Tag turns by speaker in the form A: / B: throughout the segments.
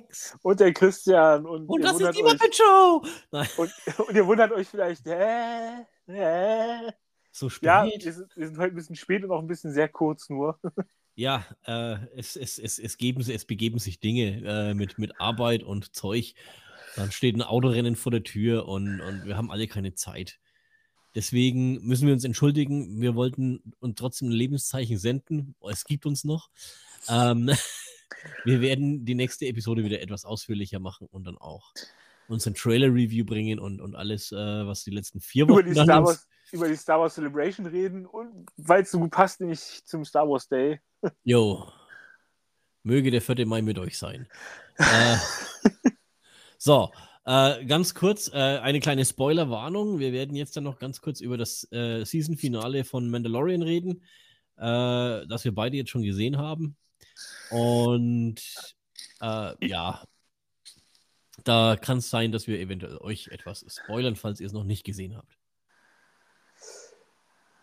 A: Alex.
B: Und der Christian. Und,
A: Und
B: ihr
A: das ist
B: wundert
A: die
B: euch,
A: Muppet Show. Nein,
B: und, und ihr wundert euch vielleicht, hä? Hä?
A: so spät.
B: Ja,
A: Ja,
B: wir sind, wir sind heute ein bisschen spät und auch ein bisschen sehr kurz nur.
A: äh, es, es, es, es, geben, sie- es begeben sich Dinge äh, mit, mit Arbeit und Zeug. Dann steht ein Autorennen vor der Tür und, und wir haben alle keine Zeit. Deswegen müssen wir uns entschuldigen. Wir wollten uns trotzdem ein Lebenszeichen senden. Es gibt uns noch. Ähm, wir werden die nächste Episode wieder etwas ausführlicher machen und dann auch unseren Trailer-Review bringen und, und alles, äh, was die letzten vier Wochen
B: über, die Star Wars, über die Star Wars Celebration reden und weil es so gut passt, nämlich zum Star Wars Day.
A: Jo. Möge der 4. Mai mit euch sein. äh, so, äh, ganz kurz, äh, eine kleine Spoiler-Warnung. Wir werden jetzt dann noch ganz kurz über das äh, Season-Finale von Mandalorian reden, äh, das wir beide jetzt schon gesehen haben. Und äh, ja, da kann es sein, dass wir eventuell euch etwas spoilern, falls ihr es noch nicht gesehen habt.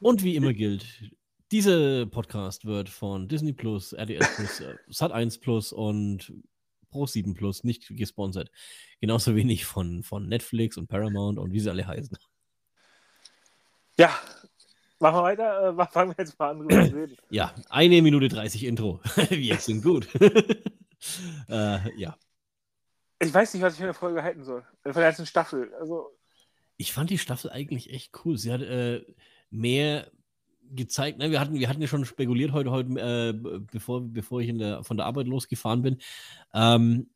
A: Und wie immer gilt, dieser Podcast wird von Disney Plus, RTL Plus, äh, Sat1 Plus und Pro7 Plus nicht gesponsert. Genauso wenig von, von Netflix und Paramount und wie sie alle heißen.
B: Ja, machen wir weiter. Äh, fangen wir jetzt mal an, drüber zu reden.
A: Ja, eine Minute 30 Intro. wir sind gut. äh, ja.
B: Ich weiß nicht, was ich von der Folge halten soll. Von der ganzen Staffel. Also,
A: Ich fand die Staffel eigentlich echt cool. Sie hat äh, mehr gezeigt. Ne? Wir, hatten, wir hatten ja schon spekuliert heute, heute äh, bevor, bevor ich in der, von der Arbeit losgefahren bin, ähm,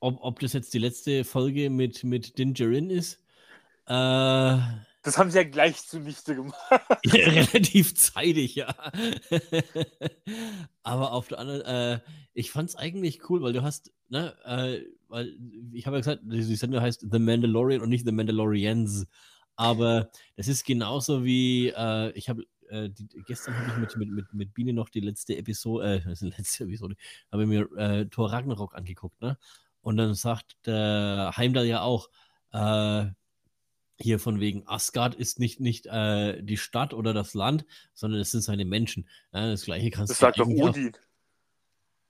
A: ob, ob das jetzt die letzte Folge mit, mit Dingerin ist. Äh,
B: das haben sie ja gleich zunichte gemacht.
A: ja, relativ zeitig, ja. Aber auf der anderen, äh, ich fand es eigentlich cool, weil du hast, ne, äh, weil ich habe ja gesagt, die Sendung heißt The Mandalorian und nicht The Mandalorians. Aber das ist genauso wie, äh, ich habe, äh, die, gestern habe ich mit, mit, mit, mit Biene noch die letzte Episode, äh, das ist die letzte Episode, habe mir äh, Thor Ragnarok angeguckt, ne? Und dann sagt der Heimdall ja auch, äh, hier von wegen Asgard ist nicht, nicht äh, die Stadt oder das Land, sondern es sind seine Menschen. Ja, das gleiche kannst
B: Das
A: du
B: sagt doch
A: eigentlich auch-
B: Odin.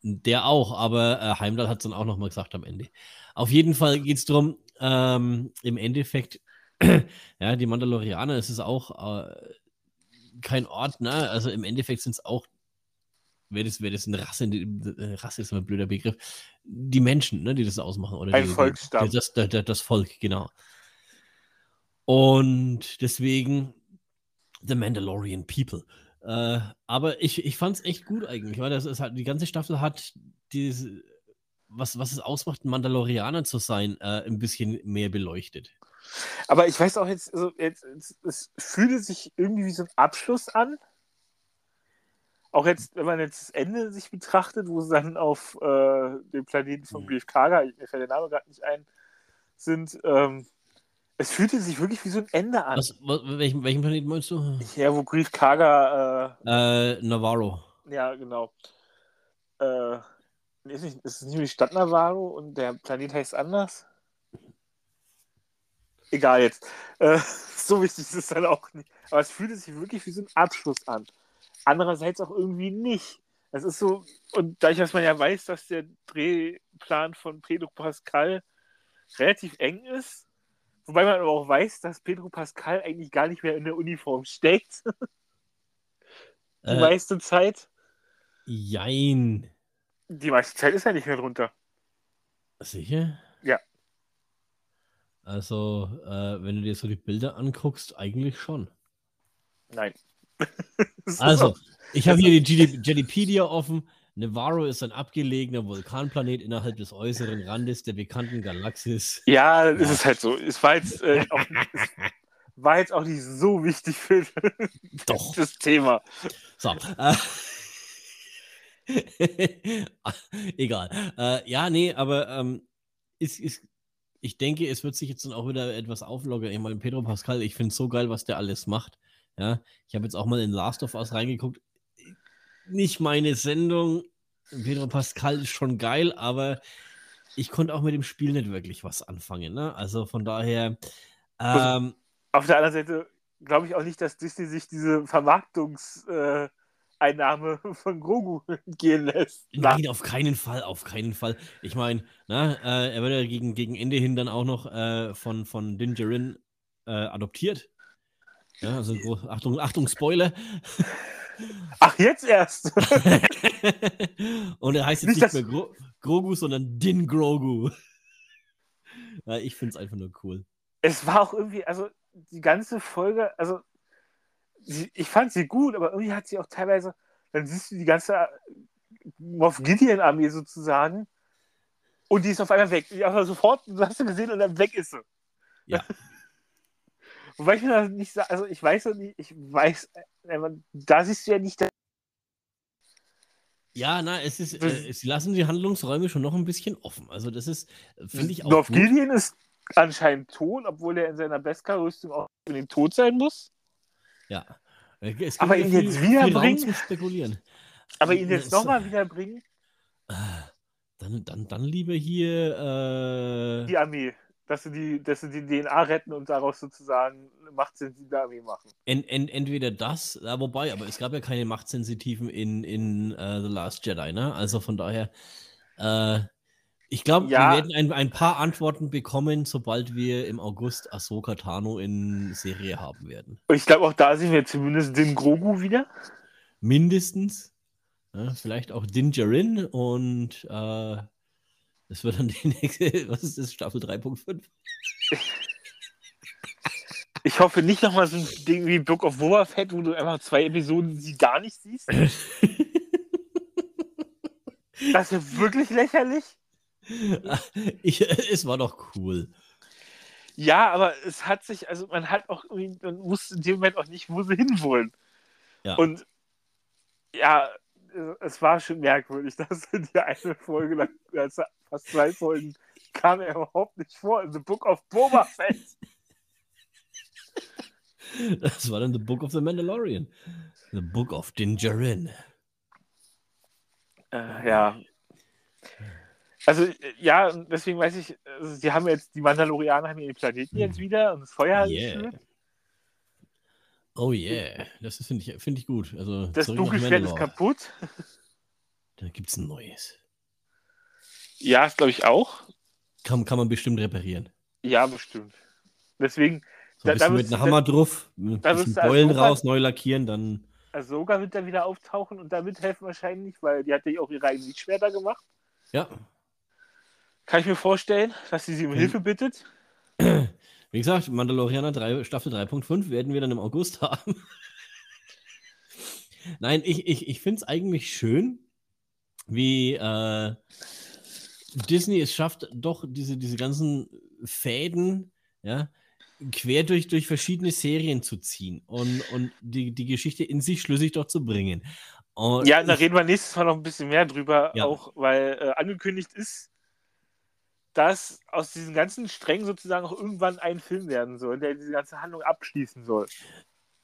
A: Der auch, aber äh, Heimdall hat es dann auch nochmal gesagt am Ende. Auf jeden Fall geht es darum, ähm, im Endeffekt, ja, die Mandalorianer, es ist auch äh, kein Ort, ne? Also im Endeffekt sind es auch, wäre das, wär das eine Rasse, äh, Rasse ist immer ein blöder Begriff, die Menschen, ne, die das ausmachen. Oder
B: Ein
A: die,
B: Volksstamm.
A: Die, das, das, das, das Volk, genau. Und deswegen The Mandalorian People. Äh, aber ich, ich fand es echt gut eigentlich, weil das ist halt, die ganze Staffel hat diese, was, was es ausmacht, ein Mandalorianer zu sein, äh, ein bisschen mehr beleuchtet.
B: Aber ich weiß auch jetzt, also jetzt, es fühlte sich irgendwie wie so ein Abschluss an. Auch jetzt, wenn man jetzt das Ende sich betrachtet, wo sie dann auf äh, dem Planeten von
A: Mhm.
B: Grief Karga, mir fällt der Name gerade nicht ein, sind, ähm, es fühlte sich wirklich wie so ein Ende an.
A: Was, wa- welchen, welchen Planeten meinst du?
B: Ja, wo Grief Karga,
A: Äh, Navarro.
B: äh, ja, genau. Äh, ist, nicht, ist es nicht nur die Stadt Navarro und der Planet heißt anders? Egal jetzt. Äh, so wichtig ist es dann auch nicht. Aber es fühlte sich wirklich wie so ein Abschluss an. Andererseits auch irgendwie nicht. Es ist so, und dadurch, dass man ja weiß, dass der Drehplan von Pedro Pascal relativ eng ist, wobei man aber auch weiß, dass Pedro Pascal eigentlich gar nicht mehr in der Uniform steckt, die
A: Äh,
B: meiste Zeit.
A: jein.
B: Die meiste Zeit ist er nicht mehr drunter.
A: Sicher?
B: Ja.
A: Also, äh, wenn du dir so die Bilder anguckst, eigentlich schon.
B: Nein.
A: Also, ich habe hier die GD Jedipedia offen. Navarro ist ein abgelegener Vulkanplanet innerhalb des äußeren Randes der bekannten Galaxis.
B: Ja, ist
A: Ja.
B: es halt so. Es war jetzt, äh, auch, war jetzt auch nicht so wichtig für
A: Doch.
B: das Thema.
A: So. Äh, egal. Äh, ja, nee, aber ähm, ist, ist, ich denke, es wird sich jetzt dann auch wieder etwas auflockern. Ich meine, Pedro Pascal, ich finde es so geil, was der alles macht. Ja, ich habe jetzt auch mal in Last of Us reingeguckt. Nicht meine Sendung. Pedro Pascal ist schon geil, aber ich konnte auch mit dem Spiel nicht wirklich was anfangen. Ne? Also von daher, ähm,
B: Auf der anderen Seite glaube ich auch nicht, dass Disney sich diese Vermarktungsarbeit Einnahme von Grogu gehen lässt.
A: Nein, auf keinen Fall, auf keinen Fall. Ich meine, äh, er wird ja gegen, gegen Ende hin dann auch noch äh, von, von Dingerin äh, adoptiert. Ja, also Achtung, Achtung, Spoiler.
B: Ach, jetzt erst.
A: Und er heißt jetzt nicht, nicht mehr Gro Grogu, sondern Din Grogu. Ja, ich finde es einfach nur cool.
B: Es war auch irgendwie, also die ganze Folge, also sie, ich fand sie gut, aber irgendwie hat sie auch teilweise, dann siehst du die ganze äh, Moff Gideon-Armee sozusagen und die ist auf einmal weg. Die einfach sofort, du hast sie gesehen und dann weg ist sie.
A: Ja.
B: Wobei ich mir das nicht sage, also ich weiß ja nicht, ich weiß, da siehst du ja nicht.
A: Ja, na, es ist, äh, sie lassen die Handlungsräume schon noch ein bisschen offen. Also das ist, finde ich auch.
B: Moff Gideon ist anscheinend tot, obwohl er in seiner Beskar-Rüstung auch in den Tod sein muss.
A: Ja.
B: aber ihn viel, jetzt wiederbringen.
A: Spekulieren.
B: Aber ihn jetzt nochmal wiederbringen.
A: Dann, dann, dann lieber hier. Äh...
B: Die Armee. Dass sie, die, dass sie die DNA retten und daraus sozusagen machtsensitive Armee machen.
A: Ent, ent, entweder das, ja, wobei, aber es gab ja keine Machtsensitiven in, in uh, The Last Jedi, ne? Also von daher. Äh, ich glaube, ja. wir werden ein, ein, paar Antworten bekommen, sobald wir im August Ahsoka Tano in Serie haben werden.
B: Und ich glaube, auch da sehen wir zumindest den Grogu wieder.
A: Mindestens. Ja, vielleicht auch Din Djarin und äh, das wird dann die nächste, was ist das, Staffel 3.5?
B: Ich hoffe nicht nochmal so ein Ding wie Book of Boba Fett, wo du einfach zwei Episoden sie gar nicht siehst. das ist wirklich lächerlich.
A: Ich, es war doch cool.
B: Ja, aber es hat sich, also man hat auch man wusste in dem Moment auch nicht, wo sie hinwollen.
A: Ja.
B: Und ja, es war schon merkwürdig, dass die eine Folge lang, fast zwei Folgen, kam er überhaupt nicht vor in The Book of Boba Fett.
A: Das war dann The Book of the Mandalorian. The Book of Dingerin.
B: Äh, ja. Also, ja, deswegen weiß ich, also, sie haben jetzt, die Mandalorianer haben ihren Planeten jetzt hm. wieder und das Feuer
A: yeah. Oh yeah, das finde ich, find ich gut. Also,
B: das Dunkelschwert ist kaputt.
A: Da gibt es ein neues.
B: Ja, das glaube ich auch.
A: Kann, kann man bestimmt reparieren.
B: Ja, bestimmt. Deswegen.
A: So ein da, da mit einem Hammer drauf, mit da Beulen raus, neu lackieren, dann.
B: Ahsoka wird dann wieder auftauchen und damit helfen wahrscheinlich, weil die hat ja auch ihre eigenen Lichtschwerter gemacht.
A: Ja.
B: Kann ich mir vorstellen, dass sie sie um hm. Hilfe bittet.
A: Wie gesagt, Mandalorianer 3, Staffel 3.5 werden wir dann im August haben. Nein, ich, ich, ich finde es eigentlich schön, wie äh, Disney es schafft, doch diese, diese ganzen Fäden, ja, quer durch, durch verschiedene Serien zu ziehen und, und die, die Geschichte in sich schlüssig doch zu bringen.
B: Und ja, da reden wir nächstes Mal noch ein bisschen mehr drüber, ja. auch weil äh, angekündigt ist, dass aus diesen ganzen Strängen sozusagen auch irgendwann ein Film werden soll, der diese ganze Handlung abschließen soll.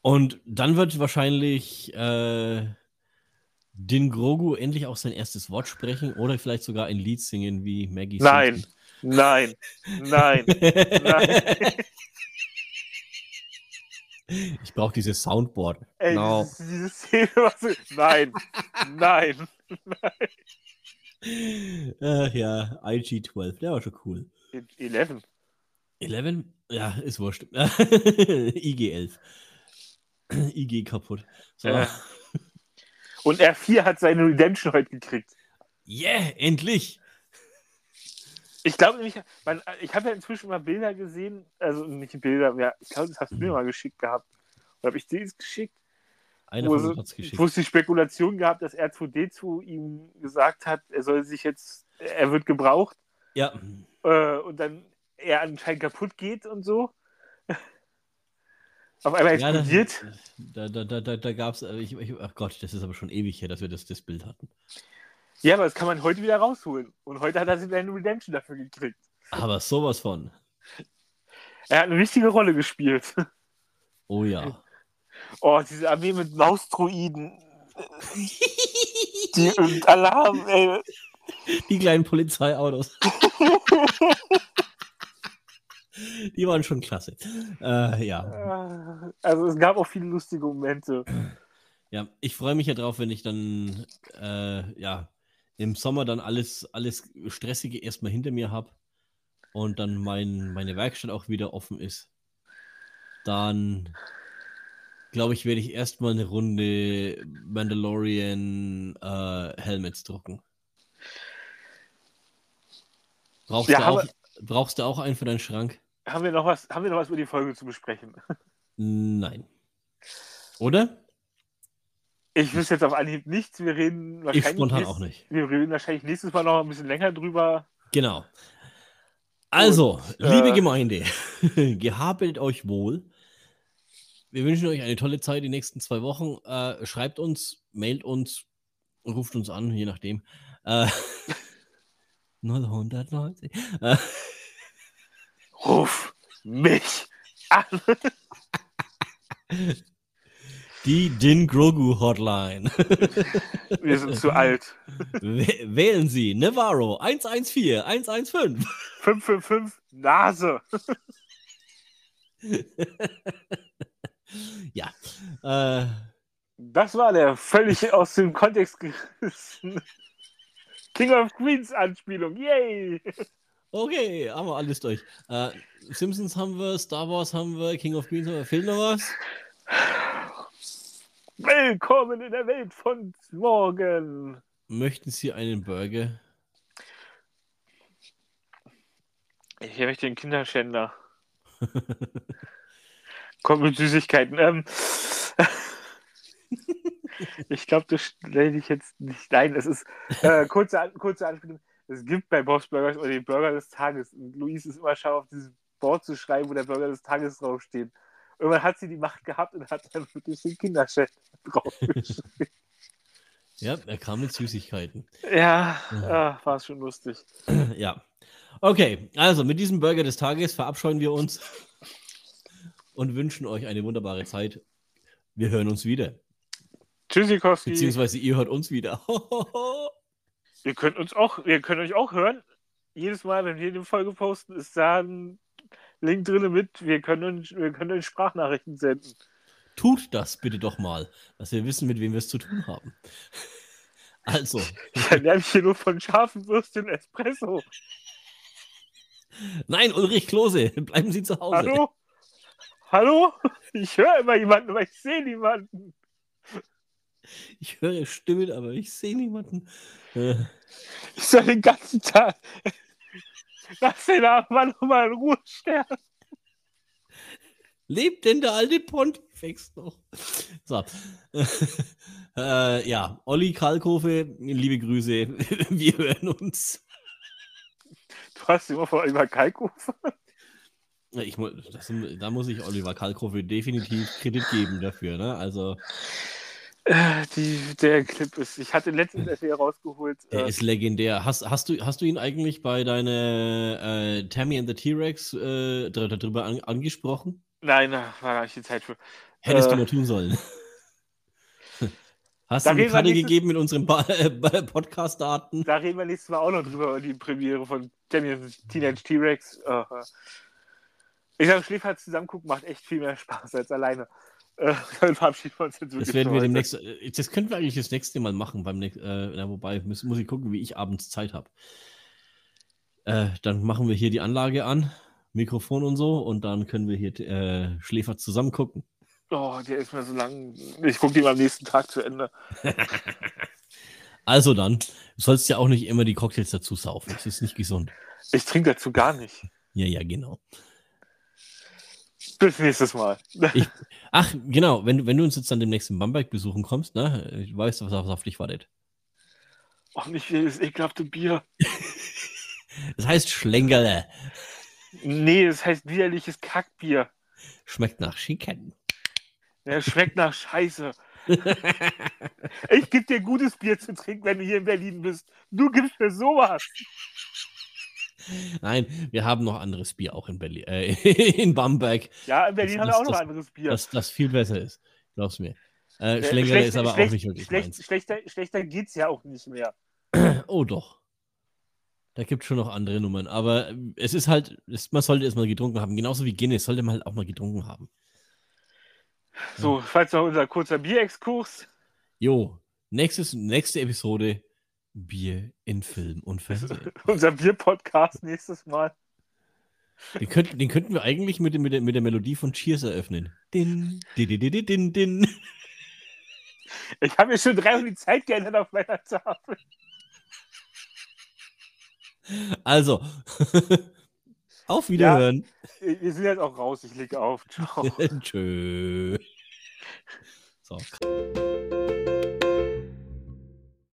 A: Und dann wird wahrscheinlich äh, Din Grogu endlich auch sein erstes Wort sprechen oder vielleicht sogar ein Lied singen wie Maggie.
B: Nein, Simpson. nein, nein, nein.
A: Ich brauche dieses Soundboard.
B: Ey, no. dieses, diese Szene, was du, nein, nein,
A: nein. Ach ja, IG-12, der war schon cool.
B: 11.
A: 11? Ja, ist wurscht. IG-11. IG kaputt. So. Äh.
B: Und R4 hat seine Redemption heute gekriegt.
A: Yeah, endlich!
B: Ich glaube nämlich, man, ich habe ja inzwischen mal Bilder gesehen, also nicht Bilder, ja, ich glaube, das hast du mir mhm. mal geschickt gehabt. Oder habe ich dir das geschickt?
A: Eine
B: wo, von geschickt. wo es die Spekulation gab, dass R2D2 ihm gesagt hat, er soll sich jetzt, er wird gebraucht.
A: Ja.
B: Äh, und dann er anscheinend kaputt geht und so. Auf einmal explodiert. Ja,
A: da, da, da, da, gab es, ach Gott, das ist aber schon ewig her, dass wir das, das Bild hatten.
B: Ja, aber das kann man heute wieder rausholen. Und heute hat er sich eine Redemption dafür gekriegt.
A: Aber sowas von.
B: Er hat eine wichtige Rolle gespielt.
A: Oh ja.
B: Oh, diese Armee mit Mausdruiden. Die und Alarm, ey.
A: Die kleinen Polizeiautos. Die waren schon klasse. Äh, ja.
B: Also es gab auch viele lustige Momente.
A: Ja, ich freue mich ja drauf, wenn ich dann äh, ja im Sommer dann alles, alles Stressige erstmal hinter mir habe und dann mein, meine Werkstatt auch wieder offen ist. Dann glaube ich, werde ich erstmal eine Runde Mandalorian äh, Helmets drucken. Brauchst,
B: Ja,
A: du auch, brauchst du auch einen für deinen Schrank?
B: Haben wir noch was, haben wir noch was über die Folge zu besprechen?
A: Nein. Oder?
B: Ich wüsste jetzt auf Anhieb nichts. Wir reden
A: Ich
B: wahrscheinlich.
A: spontan
B: nächst-
A: auch nicht.
B: Wir reden wahrscheinlich nächstes Mal noch ein bisschen länger drüber.
A: Genau. Also, liebe
B: äh,
A: Gemeinde, gehabelt euch wohl. Wir wünschen euch eine tolle Zeit die nächsten zwei Wochen. Äh, schreibt uns, mailt uns, ruft uns an, je nachdem. Äh, 090. Äh,
B: Ruf mich an.
A: die Din Grogu Hotline.
B: Wir sind zu alt.
A: Wäh- Wählen Sie Navarro 114 115.
B: 555 Nase.
A: ja. Äh,
B: Das war der völlig aus dem Kontext gerissen King of Queens Anspielung. Yay!
A: Okay, haben wir alles durch. Äh, Simpsons haben wir, Star Wars haben wir, King of Queens haben wir. Fehlt noch was?
B: Willkommen in der Welt von morgen.
A: Möchten Sie einen Burger?
B: Ich möchte den Kinderschänder. Komm mit Süßigkeiten. Ähm, ich glaube, das stelle ich jetzt nicht ein. Es ist äh, kurze, kurze Anspielung. Es gibt bei Bob's Burgers oder den Burger des Tages. Und Luis ist immer scharf, auf dieses Board zu schreiben, wo der Burger des Tages draufsteht. Irgendwann hat sie die Macht gehabt und hat dann wirklich den Kinderschänder draufgeschrieben.
A: Ja, er kam mit Süßigkeiten.
B: ja, ah, war schon lustig.
A: ja. Okay, also mit diesem Burger des Tages verabscheuen wir uns und wünschen euch eine wunderbare Zeit. Wir hören uns wieder.
B: Tschüssikowski.
A: Beziehungsweise ihr hört uns wieder.
B: Ihr könnt uns auch, ihr könnt euch auch hören. Jedes Mal, wenn wir eine Folge posten, ist da ein Link drin mit. Wir können, wir können euch Sprachnachrichten senden.
A: Tut das bitte doch mal, dass wir wissen, mit wem wir es zu tun haben. Also,
B: Ich ernähre mich hier nur von scharfen Würstchen Espresso.
A: nein, Ulrich Klose, bleiben Sie zu Hause.
B: Hallo? Hallo? Ich höre immer jemanden, aber ich sehe niemanden.
A: Ich höre Stimmen, aber ich sehe niemanden.
B: Ich soll den ganzen Tag. Lass den Mann noch mal in Ruhe sterben.
A: lebt denn der alte Pontifex noch? So. äh, ja, Olli Kalkofe, liebe Grüße. Wir hören uns.
B: Du hast immer von Oliver Kalkofe.
A: Ich, das, da muss ich Oliver Kalkofe definitiv Kredit geben dafür. Ne? Also,
B: Die, der Clip ist. Ich hatte letztens erst wieder rausgeholt.
A: er
B: Äh,
A: ist legendär. Hast, hast, du, hast du ihn eigentlich bei deiner äh, Tammy and the T-Rex äh, darüber an, angesprochen?
B: nein, da war gar nicht die Zeit für.
A: Hättest du
B: Äh,
A: mal tun sollen. Hast du Karte
B: nächstes-
A: gegeben mit unseren äh, Podcast-Daten?
B: Da reden wir nächstes Mal auch noch drüber, über die Premiere von Tammy Teenage T-Rex. Äh, ich sage, Schläfer zusammen gucken macht echt viel mehr Spaß als alleine. Äh, dann verabschieden wir uns jetzt wirklich
A: Das werden wir demnächst. äh, Das könnten wir eigentlich das nächste Mal machen. Beim äh, na, wobei, muss, muss ich gucken, wie ich abends Zeit habe. Äh, dann machen wir hier die Anlage an, Mikrofon und so, und dann können wir hier äh, Schläfer zusammen gucken.
B: Oh, der ist mir so lang. Ich gucke die am nächsten Tag zu Ende.
A: Also dann, du sollst ja auch nicht immer die Cocktails dazu saufen. Das ist nicht gesund.
B: Ich trinke dazu gar nicht.
A: Ja, ja, genau.
B: Bis nächstes Mal.
A: Ich, ach, genau, wenn, wenn du uns jetzt dann demnächst in Bamberg besuchen kommst, ne, ich weiß, was auf, dich wartet.
B: Och, nicht dieses ekelhafte Bier.
A: Das heißt Schlengerle.
B: Nee, es heißt widerliches Kackbier.
A: Schmeckt nach Chicken.
B: Ja, schmeckt nach Scheiße. Ich gebe dir gutes Bier zu trinken, wenn du hier in Berlin bist. Du gibst mir sowas.
A: Nein, wir haben noch anderes Bier auch in Berlin, äh, in Bamberg,
B: Ja, in Berlin
A: Das-
B: haben wir
A: das-
B: auch noch
A: das-
B: anderes Bier.
A: das, das viel besser ist. Glaub's mir. Äh,
B: Äh, schlecht-
A: ist aber
B: schlecht-
A: auch nicht wirklich
B: schlecht,
A: meins.
B: schlechter, schlechter geht's ja auch nicht mehr.
A: Oh doch. Da gibt es schon noch andere Nummern. Aber äh, es ist halt, es, man sollte es mal getrunken haben. Genauso wie Guinness sollte man halt auch mal getrunken haben.
B: So, falls noch unser kurzer Bierexkurs.
A: Jo, nächstes, nächste Episode Bier in Film und Fernsehen.
B: Unser Bier-Podcast nächstes Mal.
A: Den könnten, den könnten wir eigentlich mit, mit, der, mit der Melodie von Cheers eröffnen. Din, din, din, din, din, din.
B: Ich habe mir schon drei und die Zeit geändert auf meiner Tafel.
A: Also, auf Wiederhören.
B: Wir sind jetzt auch raus. Ich lege auf. Ciao.
A: Tschö. So.